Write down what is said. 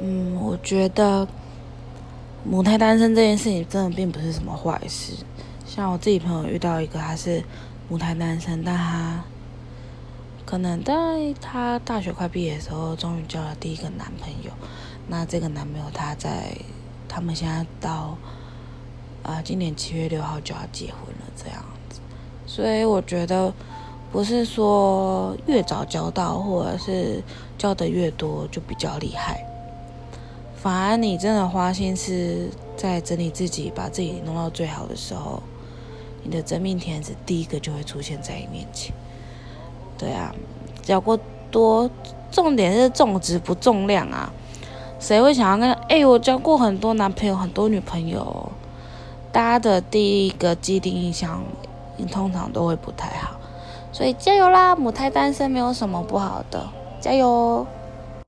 嗯，我觉得母胎单身这件事情真的并不是什么坏事。像我自己朋友遇到一个，他是母胎单身，但他可能在他大学快毕业的时候，终于交了第一个男朋友。那这个男朋友他在他们现在到啊，今年七月六号就要结婚了，这样子。所以我觉得不是说越早交到，或者是交的越多就比较厉害。反而你真的花心思在整理自己，把自己弄到最好的时候，你的真命天子第一个就会出现在你面前。对啊，交过多，重点是重质不重量啊。谁会想要跟？哎，我交过很多男朋友，很多女朋友，大家的第一个既定印象，通常都会不太好。所以加油啦，母胎单身没有什么不好的，加油！